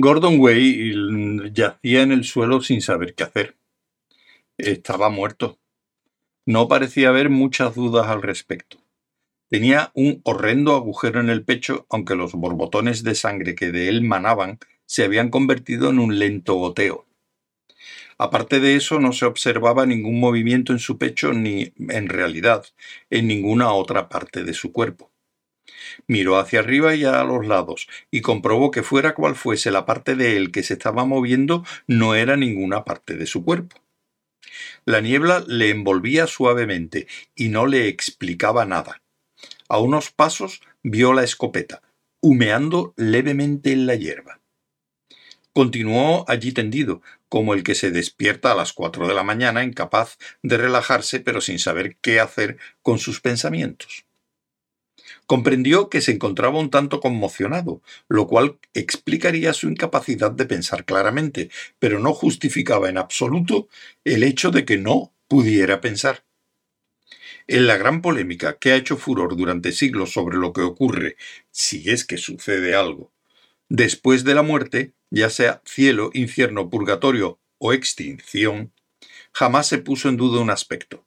Gordon Way yacía en el suelo sin saber qué hacer. Estaba muerto. No parecía haber muchas dudas al respecto. Tenía un horrendo agujero en el pecho, aunque los borbotones de sangre que de él manaban se habían convertido en un lento goteo. Aparte de eso, no se observaba ningún movimiento en su pecho ni, en realidad, en ninguna otra parte de su cuerpo. Miró hacia arriba y a los lados, y comprobó que fuera cual fuese la parte de él que se estaba moviendo, no era ninguna parte de su cuerpo. La niebla le envolvía suavemente y no le explicaba nada. A unos pasos vio la escopeta, humeando levemente en la hierba. Continuó allí tendido, como el que se despierta a las cuatro de la mañana, incapaz de relajarse, pero sin saber qué hacer con sus pensamientos. Comprendió que se encontraba un tanto conmocionado, lo cual explicaría su incapacidad de pensar claramente, pero no justificaba en absoluto el hecho de que no pudiera pensar. En la gran polémica que ha hecho furor durante siglos sobre lo que ocurre, si es que sucede algo, después de la muerte, ya sea cielo, infierno, purgatorio o extinción, jamás se puso en duda un aspecto,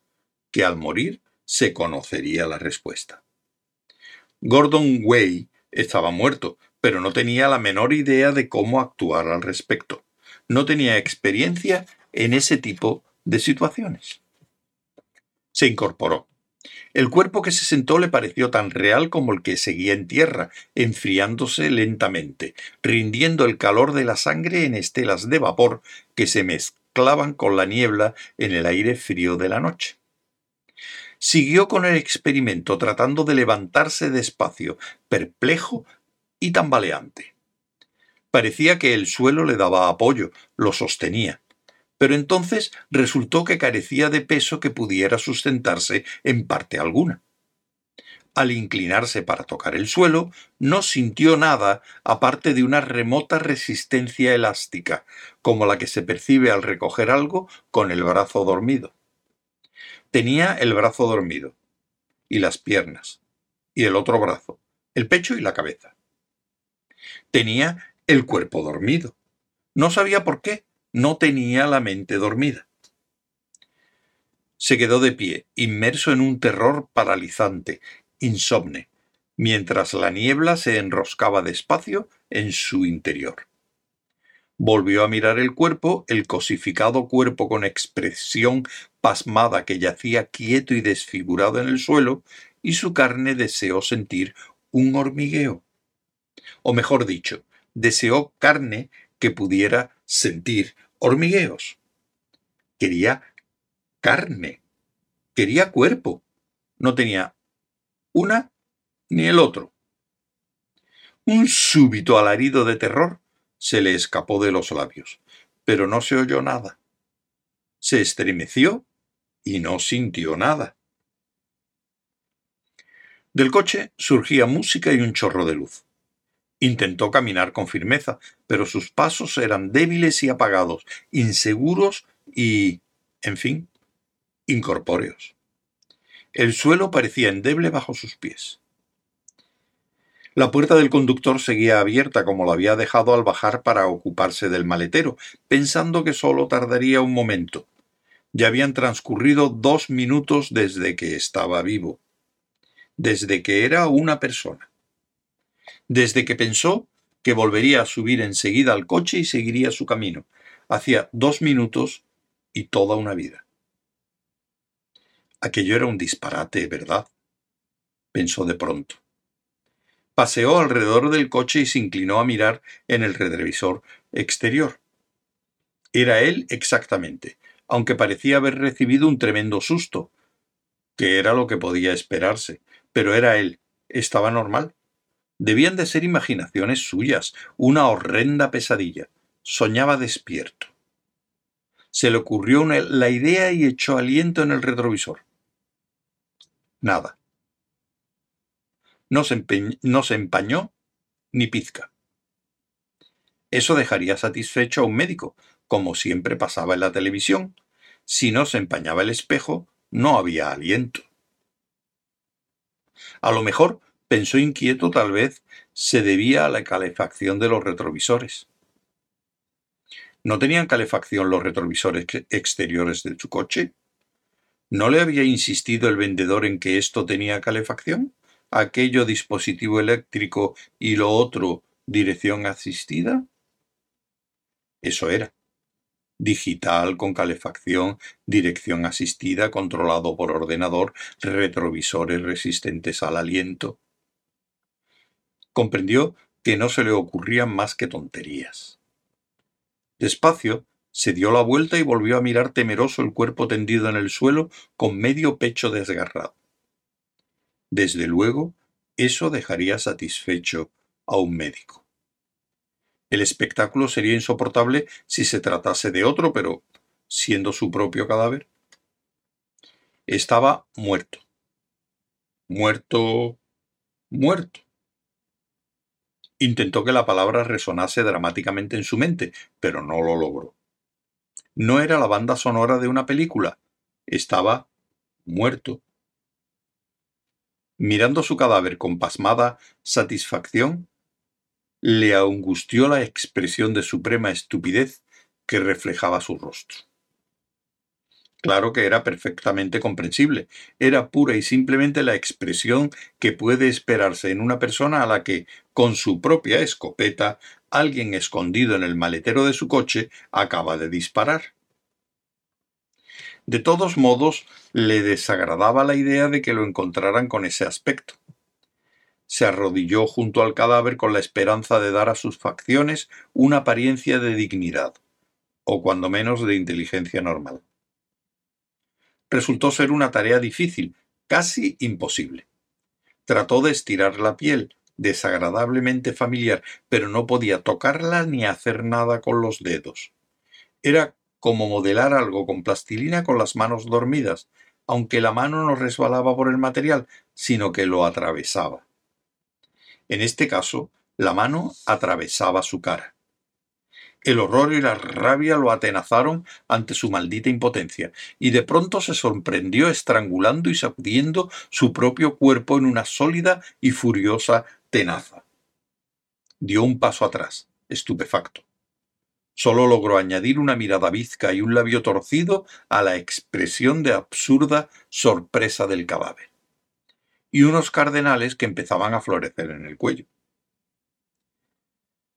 que al morir se conocería la respuesta. Gordon Way estaba muerto, pero no tenía la menor idea de cómo actuar al respecto. No tenía experiencia en ese tipo de situaciones. Se incorporó. El cuerpo que se sentó le pareció tan real como el que seguía en tierra, enfriándose lentamente, rindiendo el calor de la sangre en estelas de vapor que se mezclaban con la niebla en el aire frío de la noche. Siguió con el experimento tratando de levantarse despacio, perplejo y tambaleante. Parecía que el suelo le daba apoyo, lo sostenía, pero entonces resultó que carecía de peso que pudiera sustentarse en parte alguna. Al inclinarse para tocar el suelo, no sintió nada aparte de una remota resistencia elástica, como la que se percibe al recoger algo con el brazo dormido. Tenía el brazo dormido, y las piernas, y el otro brazo, el pecho y la cabeza. Tenía el cuerpo dormido. No sabía por qué, no tenía la mente dormida. Se quedó de pie, inmerso en un terror paralizante, insomne, mientras la niebla se enroscaba despacio en su interior. Volvió a mirar el cuerpo, el cosificado cuerpo con expresión pasmada que yacía quieto y desfigurado en el suelo, y su carne deseó sentir un hormigueo. O mejor dicho, deseó carne que pudiera sentir hormigueos. Quería carne, quería cuerpo. No tenía una ni el otro. Un súbito alarido de terror se le escapó de los labios, pero no se oyó nada. Se estremeció y no sintió nada. Del coche surgía música y un chorro de luz. Intentó caminar con firmeza, pero sus pasos eran débiles y apagados, inseguros y, en fin, incorpóreos. El suelo parecía endeble bajo sus pies. La puerta del conductor seguía abierta como la había dejado al bajar para ocuparse del maletero, pensando que solo tardaría un momento. Ya habían transcurrido dos minutos desde que estaba vivo, desde que era una persona, desde que pensó que volvería a subir enseguida al coche y seguiría su camino. Hacía dos minutos y toda una vida. Aquello era un disparate, ¿verdad? pensó de pronto. Paseó alrededor del coche y se inclinó a mirar en el retrovisor exterior. Era él exactamente, aunque parecía haber recibido un tremendo susto, que era lo que podía esperarse, pero era él, estaba normal. Debían de ser imaginaciones suyas, una horrenda pesadilla. Soñaba despierto. Se le ocurrió la idea y echó aliento en el retrovisor. Nada no se, empañó ni pizca. Eso dejaría satisfecho a un médico, como siempre pasaba en la televisión. Si no se empañaba el espejo, no había aliento. A lo mejor, pensó inquieto, tal vez se debía a la calefacción de los retrovisores. ¿No tenían calefacción los retrovisores exteriores de su coche? ¿No le había insistido el vendedor en que esto tenía calefacción? ¿Aquello dispositivo eléctrico y lo otro dirección asistida? Eso era. Digital, con calefacción, dirección asistida, controlado por ordenador, retrovisores resistentes al aliento. Comprendió que no se le ocurrían más que tonterías. Despacio, se dio la vuelta y volvió a mirar temeroso el cuerpo tendido en el suelo con medio pecho desgarrado. Desde luego, eso dejaría satisfecho a un médico. El espectáculo sería insoportable si se tratase de otro, pero siendo su propio cadáver. Estaba muerto. Muerto. muerto. Intentó que la palabra resonase dramáticamente en su mente, pero no lo logró. No era la banda sonora de una película, estaba muerto. Mirando su cadáver con pasmada satisfacción, le angustió la expresión de suprema estupidez que reflejaba su rostro. Claro que era perfectamente comprensible. Era pura y simplemente la expresión que puede esperarse en una persona a la que, con su propia escopeta, alguien escondido en el maletero de su coche acaba de disparar. De todos modos, le desagradaba la idea de que lo encontraran con ese aspecto. Se arrodilló junto al cadáver con la esperanza de dar a sus facciones una apariencia de dignidad, o cuando menos de inteligencia normal resultó ser una tarea difícil, casi imposible. Trató de estirar la piel, desagradablemente familiar, pero no podía tocarla ni hacer nada con los dedos. Era como modelar algo con plastilina con las manos dormidas, aunque la mano no resbalaba por el material, sino que lo atravesaba. En este caso, la mano atravesaba su cara. El horror y la rabia lo atenazaron ante su maldita impotencia, y de pronto se sorprendió estrangulando y sacudiendo su propio cuerpo en una sólida y furiosa tenaza. Dio un paso atrás, estupefacto. Solo logró añadir una mirada bizca y un labio torcido a la expresión de absurda sorpresa del cadáver. Y unos cardenales que empezaban a florecer en el cuello.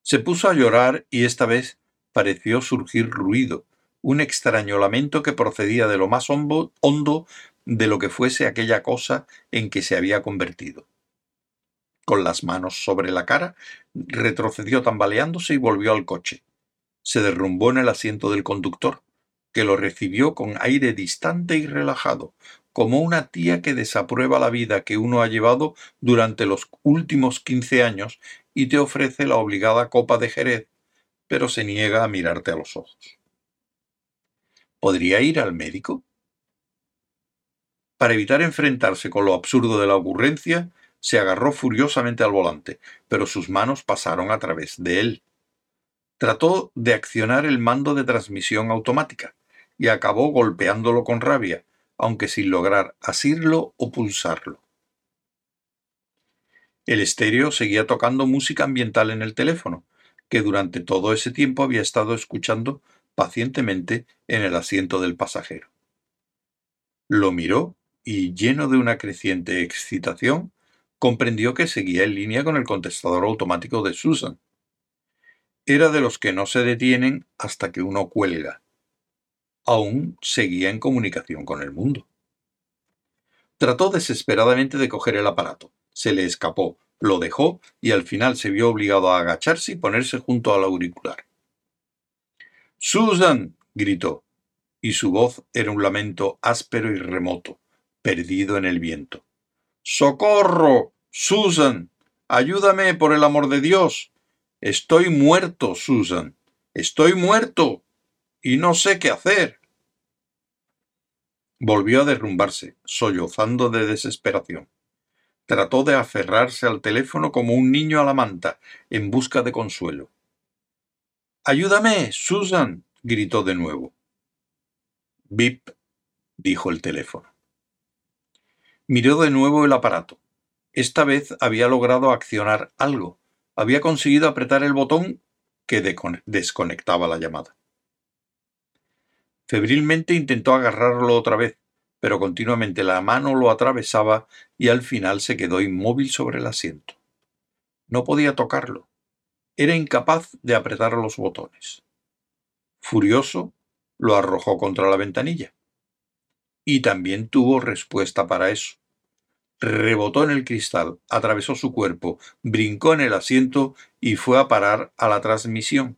Se puso a llorar y esta vez pareció surgir ruido, un extraño lamento que procedía de lo más hondo de lo que fuese aquella cosa en que se había convertido. Con las manos sobre la cara, retrocedió tambaleándose y volvió al coche. Se derrumbó en el asiento del conductor, que lo recibió con aire distante y relajado, como una tía que desaprueba la vida que uno ha llevado durante los últimos quince años y te ofrece la obligada copa de Jerez, pero se niega a mirarte a los ojos. ¿Podría ir al médico? Para evitar enfrentarse con lo absurdo de la ocurrencia, se agarró furiosamente al volante, pero sus manos pasaron a través de él. Trató de accionar el mando de transmisión automática y acabó golpeándolo con rabia, aunque sin lograr asirlo o pulsarlo. El estéreo seguía tocando música ambiental en el teléfono, que durante todo ese tiempo había estado escuchando pacientemente en el asiento del pasajero. Lo miró y, lleno de una creciente excitación, comprendió que seguía en línea con el contestador automático de Susan. Era de los que no se detienen hasta que uno cuelga, aún seguía en comunicación con el mundo. Trató desesperadamente de coger el aparato. Se le escapó, lo dejó y al final se vio obligado a agacharse y ponerse junto al auricular. Susan. gritó, y su voz era un lamento áspero y remoto, perdido en el viento. ¡Socorro! Susan. Ayúdame, por el amor de Dios. Estoy muerto, Susan. Estoy muerto y no sé qué hacer. Volvió a derrumbarse, sollozando de desesperación. Trató de aferrarse al teléfono como un niño a la manta, en busca de consuelo. Ayúdame, Susan, gritó de nuevo. Bip, dijo el teléfono. Miró de nuevo el aparato. Esta vez había logrado accionar algo. Había conseguido apretar el botón que desconectaba la llamada. Febrilmente intentó agarrarlo otra vez, pero continuamente la mano lo atravesaba y al final se quedó inmóvil sobre el asiento. No podía tocarlo. Era incapaz de apretar los botones. Furioso, lo arrojó contra la ventanilla. Y también tuvo respuesta para eso. Rebotó en el cristal, atravesó su cuerpo, brincó en el asiento y fue a parar a la transmisión,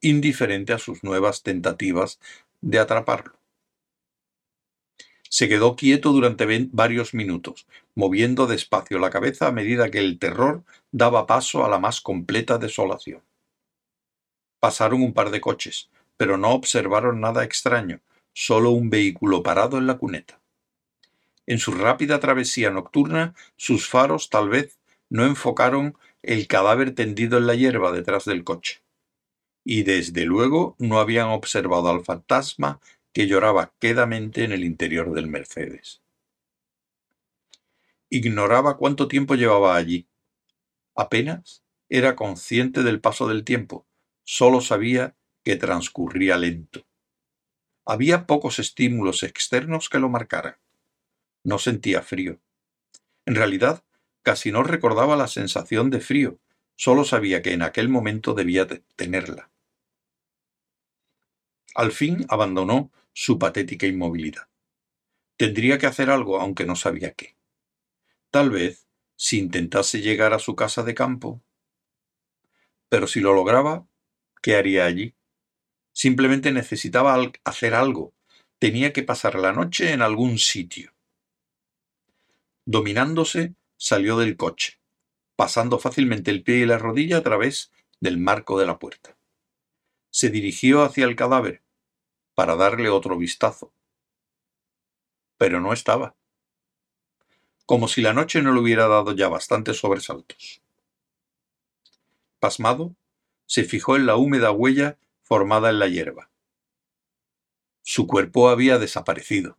indiferente a sus nuevas tentativas de atraparlo. Se quedó quieto durante varios minutos, moviendo despacio la cabeza a medida que el terror daba paso a la más completa desolación. Pasaron un par de coches, pero no observaron nada extraño, solo un vehículo parado en la cuneta. En su rápida travesía nocturna, sus faros tal vez no enfocaron el cadáver tendido en la hierba detrás del coche. Y desde luego no habían observado al fantasma que lloraba quedamente en el interior del Mercedes. Ignoraba cuánto tiempo llevaba allí. Apenas era consciente del paso del tiempo, solo sabía que transcurría lento. Había pocos estímulos externos que lo marcaran. No sentía frío. En realidad, casi no recordaba la sensación de frío, solo sabía que en aquel momento debía tenerla. Al fin abandonó su patética inmovilidad. Tendría que hacer algo, aunque no sabía qué. Tal vez, si intentase llegar a su casa de campo. Pero si lo lograba, ¿qué haría allí? Simplemente necesitaba hacer algo. Tenía que pasar la noche en algún sitio. Dominándose, salió del coche, pasando fácilmente el pie y la rodilla a través del marco de la puerta. Se dirigió hacia el cadáver, para darle otro vistazo. Pero no estaba. Como si la noche no le hubiera dado ya bastantes sobresaltos. Pasmado, se fijó en la húmeda huella formada en la hierba. Su cuerpo había desaparecido.